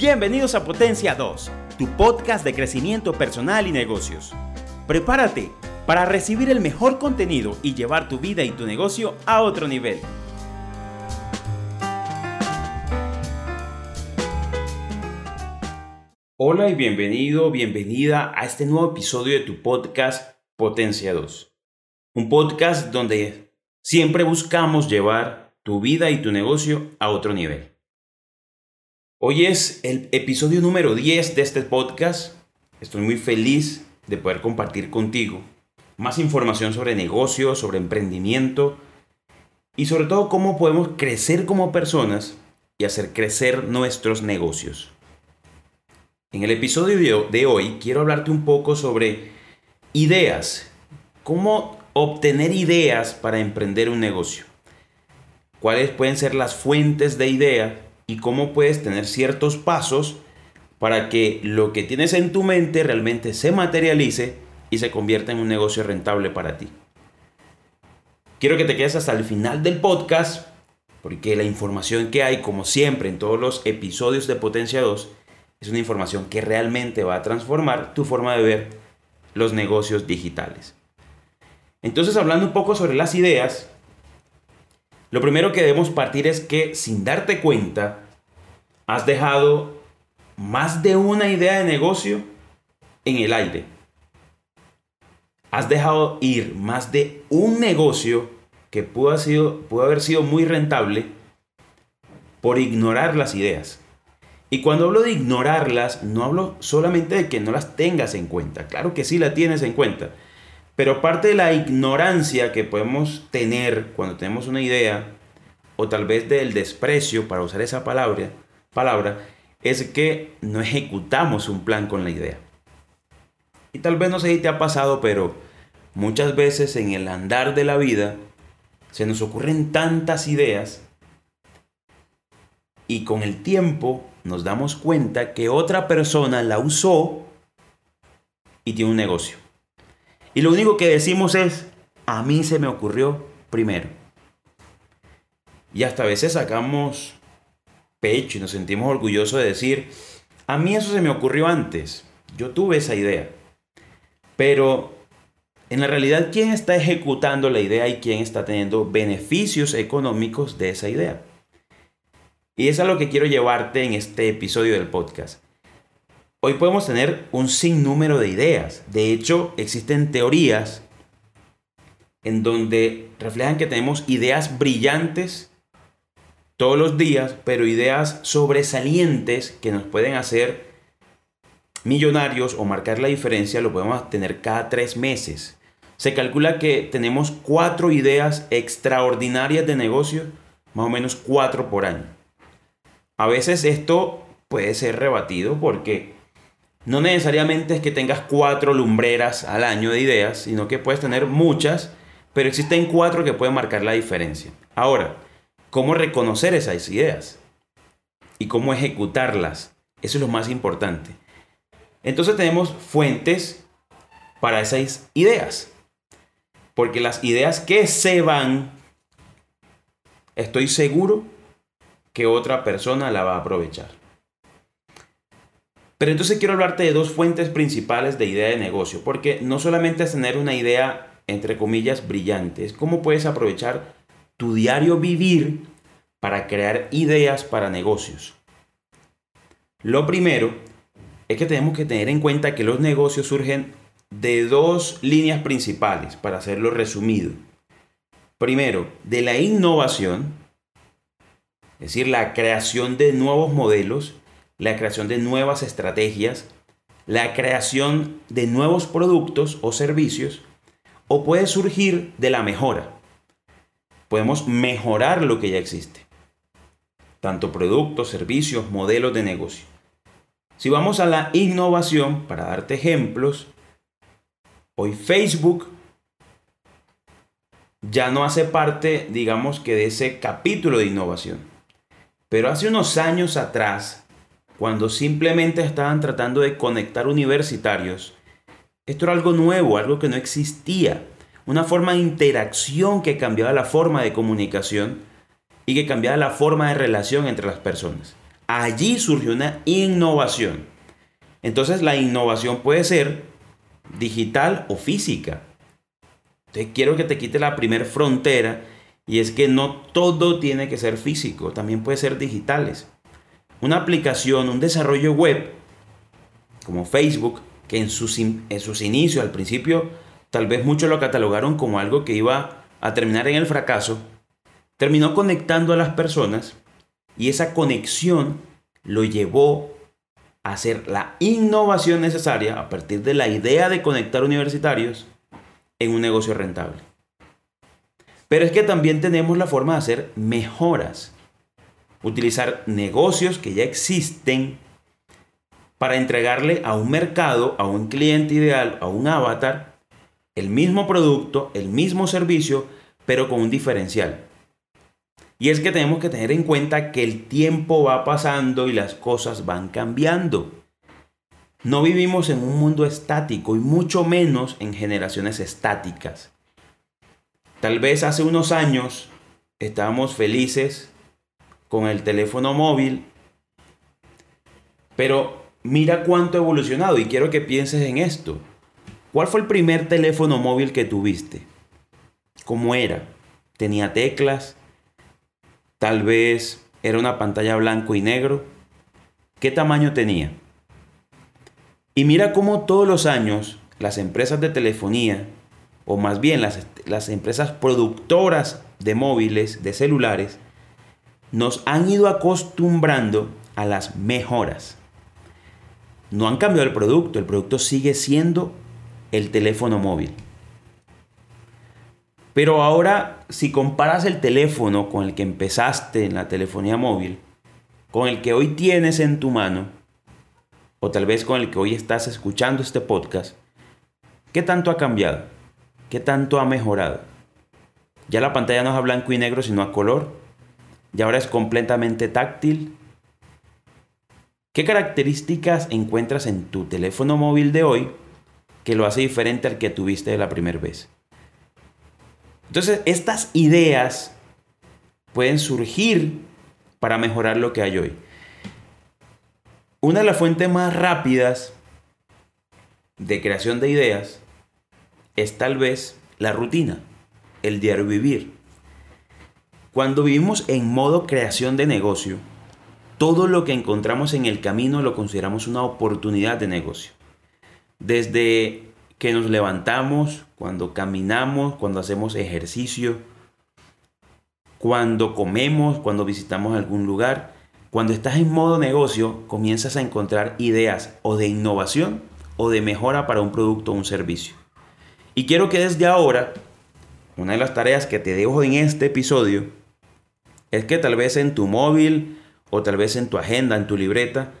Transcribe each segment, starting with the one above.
Bienvenidos a Potencia 2, tu podcast de crecimiento personal y negocios. Prepárate para recibir el mejor contenido y llevar tu vida y tu negocio a otro nivel. Hola y bienvenido, bienvenida a este nuevo episodio de tu podcast Potencia 2. Un podcast donde siempre buscamos llevar tu vida y tu negocio a otro nivel. Hoy es el episodio número 10 de este podcast. Estoy muy feliz de poder compartir contigo más información sobre negocios, sobre emprendimiento y sobre todo cómo podemos crecer como personas y hacer crecer nuestros negocios. En el episodio de hoy quiero hablarte un poco sobre ideas, cómo obtener ideas para emprender un negocio, cuáles pueden ser las fuentes de ideas y cómo puedes tener ciertos pasos para que lo que tienes en tu mente realmente se materialice y se convierta en un negocio rentable para ti. Quiero que te quedes hasta el final del podcast porque la información que hay, como siempre en todos los episodios de Potencia 2, es una información que realmente va a transformar tu forma de ver los negocios digitales. Entonces, hablando un poco sobre las ideas, lo primero que debemos partir es que sin darte cuenta, has dejado más de una idea de negocio en el aire. Has dejado ir más de un negocio que pudo, sido, pudo haber sido muy rentable por ignorar las ideas. Y cuando hablo de ignorarlas, no hablo solamente de que no las tengas en cuenta. Claro que sí la tienes en cuenta. Pero parte de la ignorancia que podemos tener cuando tenemos una idea, o tal vez del desprecio, para usar esa palabra, palabra, es que no ejecutamos un plan con la idea. Y tal vez no sé si te ha pasado, pero muchas veces en el andar de la vida se nos ocurren tantas ideas y con el tiempo nos damos cuenta que otra persona la usó y tiene un negocio. Y lo único que decimos es, a mí se me ocurrió primero. Y hasta a veces sacamos pecho y nos sentimos orgullosos de decir, a mí eso se me ocurrió antes, yo tuve esa idea. Pero en la realidad, ¿quién está ejecutando la idea y quién está teniendo beneficios económicos de esa idea? Y es a lo que quiero llevarte en este episodio del podcast. Hoy podemos tener un sinnúmero de ideas. De hecho, existen teorías en donde reflejan que tenemos ideas brillantes todos los días, pero ideas sobresalientes que nos pueden hacer millonarios o marcar la diferencia lo podemos tener cada tres meses. Se calcula que tenemos cuatro ideas extraordinarias de negocio, más o menos cuatro por año. A veces esto puede ser rebatido porque no necesariamente es que tengas cuatro lumbreras al año de ideas, sino que puedes tener muchas, pero existen cuatro que pueden marcar la diferencia. Ahora, ¿cómo reconocer esas ideas? Y cómo ejecutarlas. Eso es lo más importante. Entonces tenemos fuentes para esas ideas. Porque las ideas que se van, estoy seguro que otra persona la va a aprovechar. Pero entonces quiero hablarte de dos fuentes principales de idea de negocio, porque no solamente es tener una idea, entre comillas, brillante, es cómo puedes aprovechar tu diario vivir para crear ideas para negocios. Lo primero es que tenemos que tener en cuenta que los negocios surgen de dos líneas principales, para hacerlo resumido. Primero, de la innovación, es decir, la creación de nuevos modelos la creación de nuevas estrategias, la creación de nuevos productos o servicios, o puede surgir de la mejora. Podemos mejorar lo que ya existe, tanto productos, servicios, modelos de negocio. Si vamos a la innovación, para darte ejemplos, hoy Facebook ya no hace parte, digamos que de ese capítulo de innovación. Pero hace unos años atrás, cuando simplemente estaban tratando de conectar universitarios, esto era algo nuevo, algo que no existía, una forma de interacción que cambiaba la forma de comunicación y que cambiaba la forma de relación entre las personas. allí surgió una innovación. Entonces la innovación puede ser digital o física. Entonces quiero que te quite la primera frontera y es que no todo tiene que ser físico, también puede ser digitales. Una aplicación, un desarrollo web como Facebook, que en sus, en sus inicios, al principio, tal vez muchos lo catalogaron como algo que iba a terminar en el fracaso, terminó conectando a las personas y esa conexión lo llevó a hacer la innovación necesaria a partir de la idea de conectar universitarios en un negocio rentable. Pero es que también tenemos la forma de hacer mejoras. Utilizar negocios que ya existen para entregarle a un mercado, a un cliente ideal, a un avatar, el mismo producto, el mismo servicio, pero con un diferencial. Y es que tenemos que tener en cuenta que el tiempo va pasando y las cosas van cambiando. No vivimos en un mundo estático y mucho menos en generaciones estáticas. Tal vez hace unos años estábamos felices con el teléfono móvil, pero mira cuánto ha evolucionado y quiero que pienses en esto. ¿Cuál fue el primer teléfono móvil que tuviste? ¿Cómo era? ¿Tenía teclas? Tal vez era una pantalla blanco y negro. ¿Qué tamaño tenía? Y mira cómo todos los años las empresas de telefonía, o más bien las, las empresas productoras de móviles, de celulares, nos han ido acostumbrando a las mejoras. No han cambiado el producto, el producto sigue siendo el teléfono móvil. Pero ahora, si comparas el teléfono con el que empezaste en la telefonía móvil, con el que hoy tienes en tu mano, o tal vez con el que hoy estás escuchando este podcast, ¿qué tanto ha cambiado? ¿Qué tanto ha mejorado? Ya la pantalla no es a blanco y negro, sino a color. Y ahora es completamente táctil. ¿Qué características encuentras en tu teléfono móvil de hoy que lo hace diferente al que tuviste la primera vez? Entonces, estas ideas pueden surgir para mejorar lo que hay hoy. Una de las fuentes más rápidas de creación de ideas es tal vez la rutina, el diario vivir. Cuando vivimos en modo creación de negocio, todo lo que encontramos en el camino lo consideramos una oportunidad de negocio. Desde que nos levantamos, cuando caminamos, cuando hacemos ejercicio, cuando comemos, cuando visitamos algún lugar. Cuando estás en modo negocio, comienzas a encontrar ideas o de innovación o de mejora para un producto o un servicio. Y quiero que desde ahora, una de las tareas que te dejo en este episodio, es que tal vez en tu móvil o tal vez en tu agenda, en tu libreta,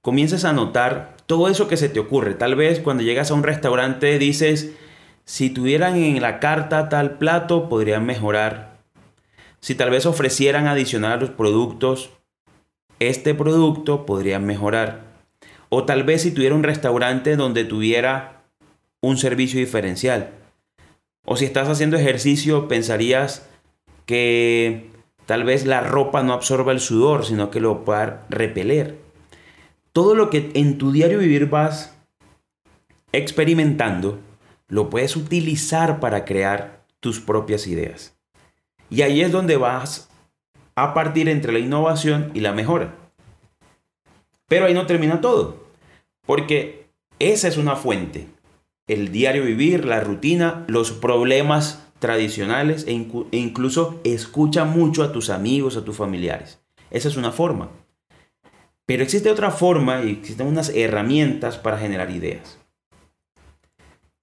comiences a notar todo eso que se te ocurre. Tal vez cuando llegas a un restaurante dices, si tuvieran en la carta tal plato, podrían mejorar. Si tal vez ofrecieran adicional a los productos, este producto podría mejorar. O tal vez si tuviera un restaurante donde tuviera un servicio diferencial. O si estás haciendo ejercicio, pensarías que tal vez la ropa no absorba el sudor, sino que lo pueda repeler todo lo que en tu diario vivir vas experimentando, lo puedes utilizar para crear tus propias ideas. Y ahí es donde vas a partir entre la innovación y la mejora. Pero ahí no termina todo, porque esa es una fuente. El diario vivir, la rutina, los problemas tradicionales e, e incluso escucha mucho a tus amigos, a tus familiares. Esa es una forma. Pero existe otra forma y existen unas herramientas para generar ideas.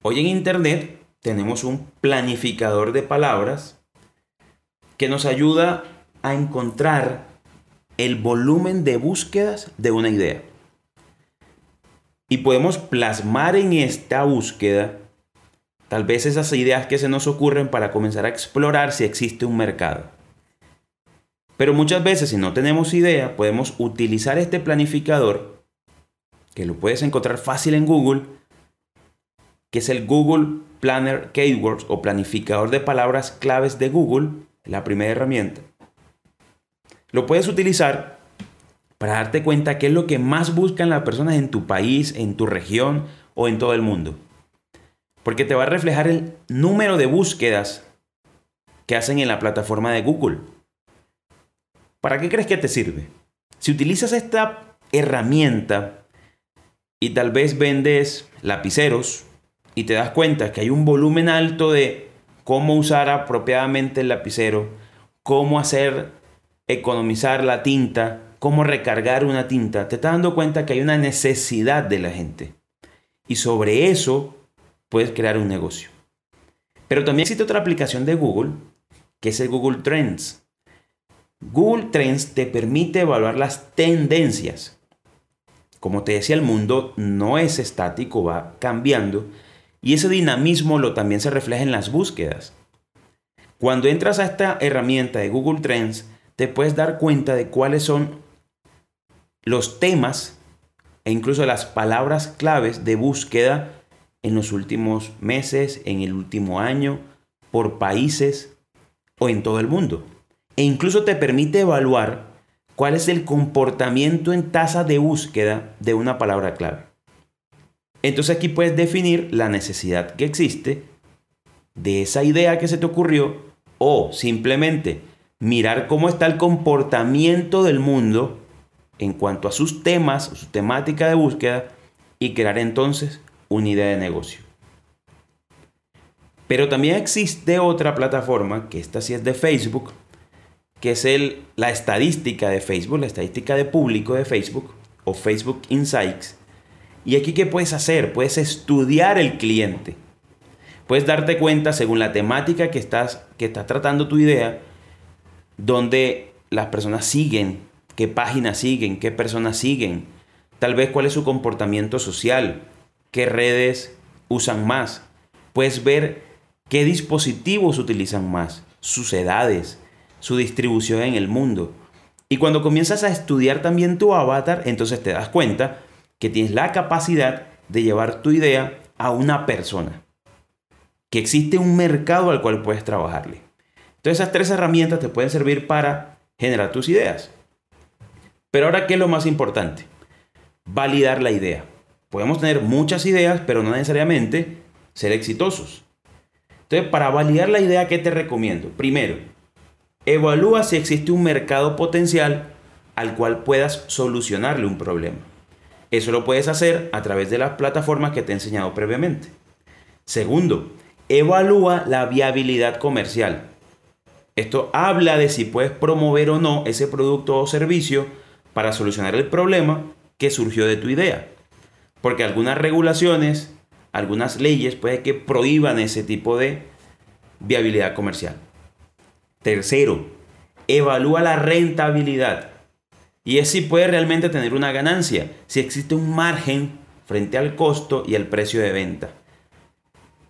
Hoy en Internet tenemos un planificador de palabras que nos ayuda a encontrar el volumen de búsquedas de una idea. Y podemos plasmar en esta búsqueda tal vez esas ideas que se nos ocurren para comenzar a explorar si existe un mercado. Pero muchas veces si no tenemos idea, podemos utilizar este planificador, que lo puedes encontrar fácil en Google, que es el Google Planner Keywords o planificador de palabras claves de Google, la primera herramienta. Lo puedes utilizar para darte cuenta qué es lo que más buscan las personas en tu país, en tu región o en todo el mundo. Porque te va a reflejar el número de búsquedas que hacen en la plataforma de Google. ¿Para qué crees que te sirve? Si utilizas esta herramienta y tal vez vendes lapiceros y te das cuenta que hay un volumen alto de cómo usar apropiadamente el lapicero, cómo hacer economizar la tinta, cómo recargar una tinta, te estás dando cuenta que hay una necesidad de la gente. Y sobre eso puedes crear un negocio. Pero también existe otra aplicación de Google, que es el Google Trends. Google Trends te permite evaluar las tendencias. Como te decía, el mundo no es estático, va cambiando. Y ese dinamismo lo también se refleja en las búsquedas. Cuando entras a esta herramienta de Google Trends, te puedes dar cuenta de cuáles son los temas e incluso las palabras claves de búsqueda en los últimos meses, en el último año, por países o en todo el mundo. E incluso te permite evaluar cuál es el comportamiento en tasa de búsqueda de una palabra clave. Entonces aquí puedes definir la necesidad que existe de esa idea que se te ocurrió o simplemente mirar cómo está el comportamiento del mundo en cuanto a sus temas, su temática de búsqueda y crear entonces una idea de negocio. Pero también existe otra plataforma, que esta sí es de Facebook, que es el, la estadística de Facebook, la estadística de público de Facebook o Facebook Insights. Y aquí qué puedes hacer? Puedes estudiar el cliente. Puedes darte cuenta según la temática que estás, que estás tratando tu idea, donde las personas siguen qué páginas siguen, qué personas siguen, tal vez cuál es su comportamiento social, qué redes usan más. Puedes ver qué dispositivos utilizan más, sus edades, su distribución en el mundo. Y cuando comienzas a estudiar también tu avatar, entonces te das cuenta que tienes la capacidad de llevar tu idea a una persona. Que existe un mercado al cual puedes trabajarle. Entonces esas tres herramientas te pueden servir para generar tus ideas. Pero ahora, ¿qué es lo más importante? Validar la idea. Podemos tener muchas ideas, pero no necesariamente ser exitosos. Entonces, para validar la idea, ¿qué te recomiendo? Primero, evalúa si existe un mercado potencial al cual puedas solucionarle un problema. Eso lo puedes hacer a través de las plataformas que te he enseñado previamente. Segundo, evalúa la viabilidad comercial. Esto habla de si puedes promover o no ese producto o servicio para solucionar el problema que surgió de tu idea. Porque algunas regulaciones, algunas leyes puede que prohíban ese tipo de viabilidad comercial. Tercero, evalúa la rentabilidad. Y es si puede realmente tener una ganancia, si existe un margen frente al costo y el precio de venta.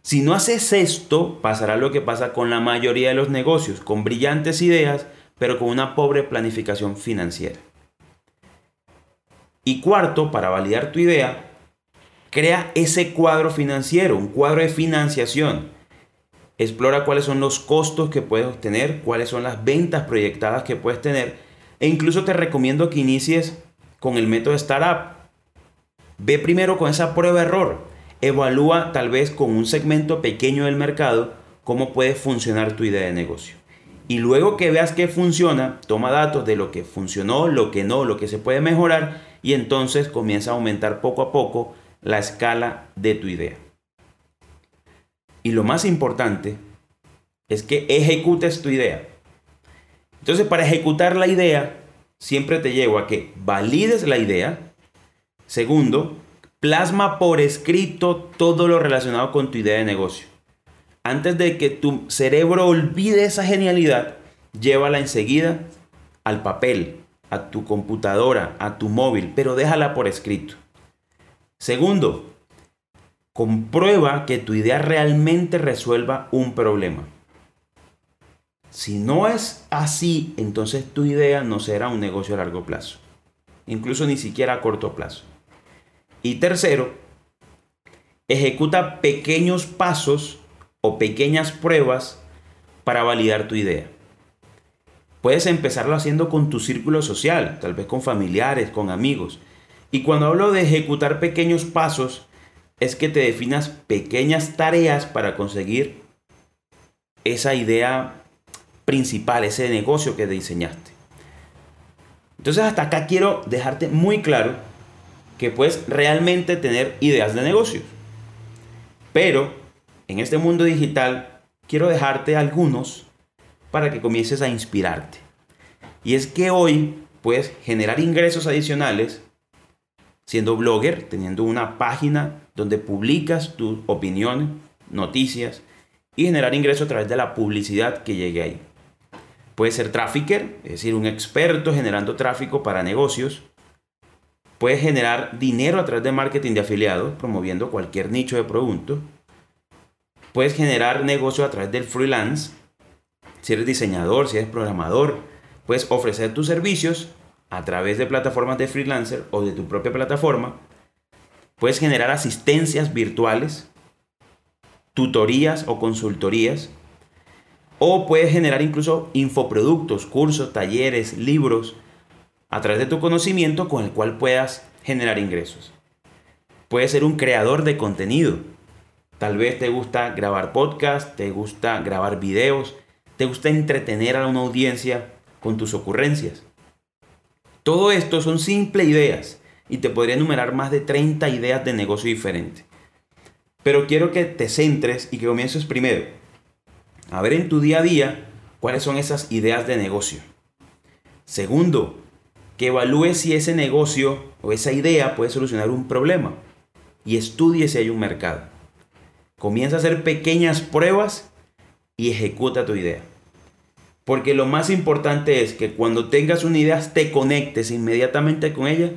Si no haces esto, pasará lo que pasa con la mayoría de los negocios, con brillantes ideas, pero con una pobre planificación financiera. Y cuarto, para validar tu idea, crea ese cuadro financiero, un cuadro de financiación. Explora cuáles son los costos que puedes obtener, cuáles son las ventas proyectadas que puedes tener. E incluso te recomiendo que inicies con el método Startup. Ve primero con esa prueba error. Evalúa tal vez con un segmento pequeño del mercado cómo puede funcionar tu idea de negocio. Y luego que veas que funciona, toma datos de lo que funcionó, lo que no, lo que se puede mejorar y entonces comienza a aumentar poco a poco la escala de tu idea. Y lo más importante es que ejecutes tu idea. Entonces, para ejecutar la idea, siempre te llevo a que valides la idea. Segundo, plasma por escrito todo lo relacionado con tu idea de negocio. Antes de que tu cerebro olvide esa genialidad, llévala enseguida al papel, a tu computadora, a tu móvil, pero déjala por escrito. Segundo, comprueba que tu idea realmente resuelva un problema. Si no es así, entonces tu idea no será un negocio a largo plazo, incluso ni siquiera a corto plazo. Y tercero, ejecuta pequeños pasos o pequeñas pruebas para validar tu idea. Puedes empezarlo haciendo con tu círculo social, tal vez con familiares, con amigos. Y cuando hablo de ejecutar pequeños pasos, es que te definas pequeñas tareas para conseguir esa idea principal, ese negocio que diseñaste. Entonces hasta acá quiero dejarte muy claro que puedes realmente tener ideas de negocios. Pero en este mundo digital quiero dejarte algunos para que comiences a inspirarte. Y es que hoy puedes generar ingresos adicionales siendo blogger, teniendo una página donde publicas tus opiniones, noticias y generar ingresos a través de la publicidad que llegue ahí. Puedes ser trafficker, es decir, un experto generando tráfico para negocios. Puedes generar dinero a través de marketing de afiliados, promoviendo cualquier nicho de producto. Puedes generar negocio a través del freelance. Si eres diseñador, si eres programador, puedes ofrecer tus servicios a través de plataformas de freelancer o de tu propia plataforma. Puedes generar asistencias virtuales, tutorías o consultorías o puedes generar incluso infoproductos, cursos, talleres, libros, a través de tu conocimiento con el cual puedas generar ingresos. Puedes ser un creador de contenido. Tal vez te gusta grabar podcast, te gusta grabar videos, te gusta entretener a una audiencia con tus ocurrencias. Todo esto son simples ideas y te podría enumerar más de 30 ideas de negocio diferentes. Pero quiero que te centres y que comiences primero a ver en tu día a día cuáles son esas ideas de negocio. Segundo, que evalúes si ese negocio o esa idea puede solucionar un problema y estudie si hay un mercado. Comienza a hacer pequeñas pruebas y ejecuta tu idea. Porque lo más importante es que cuando tengas una idea te conectes inmediatamente con ella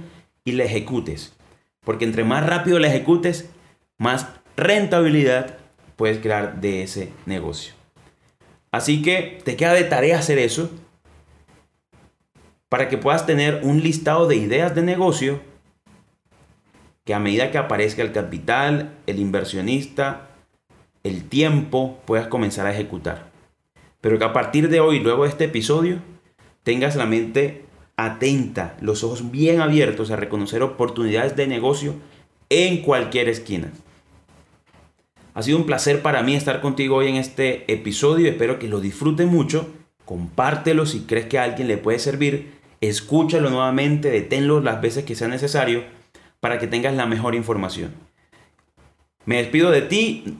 y la ejecutes. Porque entre más rápido la ejecutes, más rentabilidad puedes crear de ese negocio. Así que te queda de tarea hacer eso para que puedas tener un listado de ideas de negocio que a medida que aparezca el capital, el inversionista, el tiempo, puedas comenzar a ejecutar. Pero que a partir de hoy, luego de este episodio, tengas la mente atenta, los ojos bien abiertos a reconocer oportunidades de negocio en cualquier esquina. Ha sido un placer para mí estar contigo hoy en este episodio. Espero que lo disfruten mucho. Compártelo si crees que a alguien le puede servir. Escúchalo nuevamente, deténlo las veces que sea necesario para que tengas la mejor información. Me despido de ti,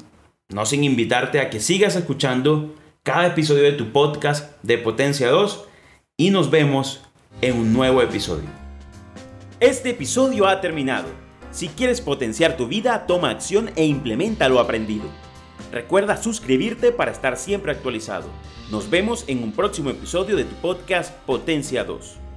no sin invitarte a que sigas escuchando cada episodio de tu podcast de Potencia 2 y nos vemos en un nuevo episodio. Este episodio ha terminado. Si quieres potenciar tu vida, toma acción e implementa lo aprendido. Recuerda suscribirte para estar siempre actualizado. Nos vemos en un próximo episodio de tu podcast Potencia 2.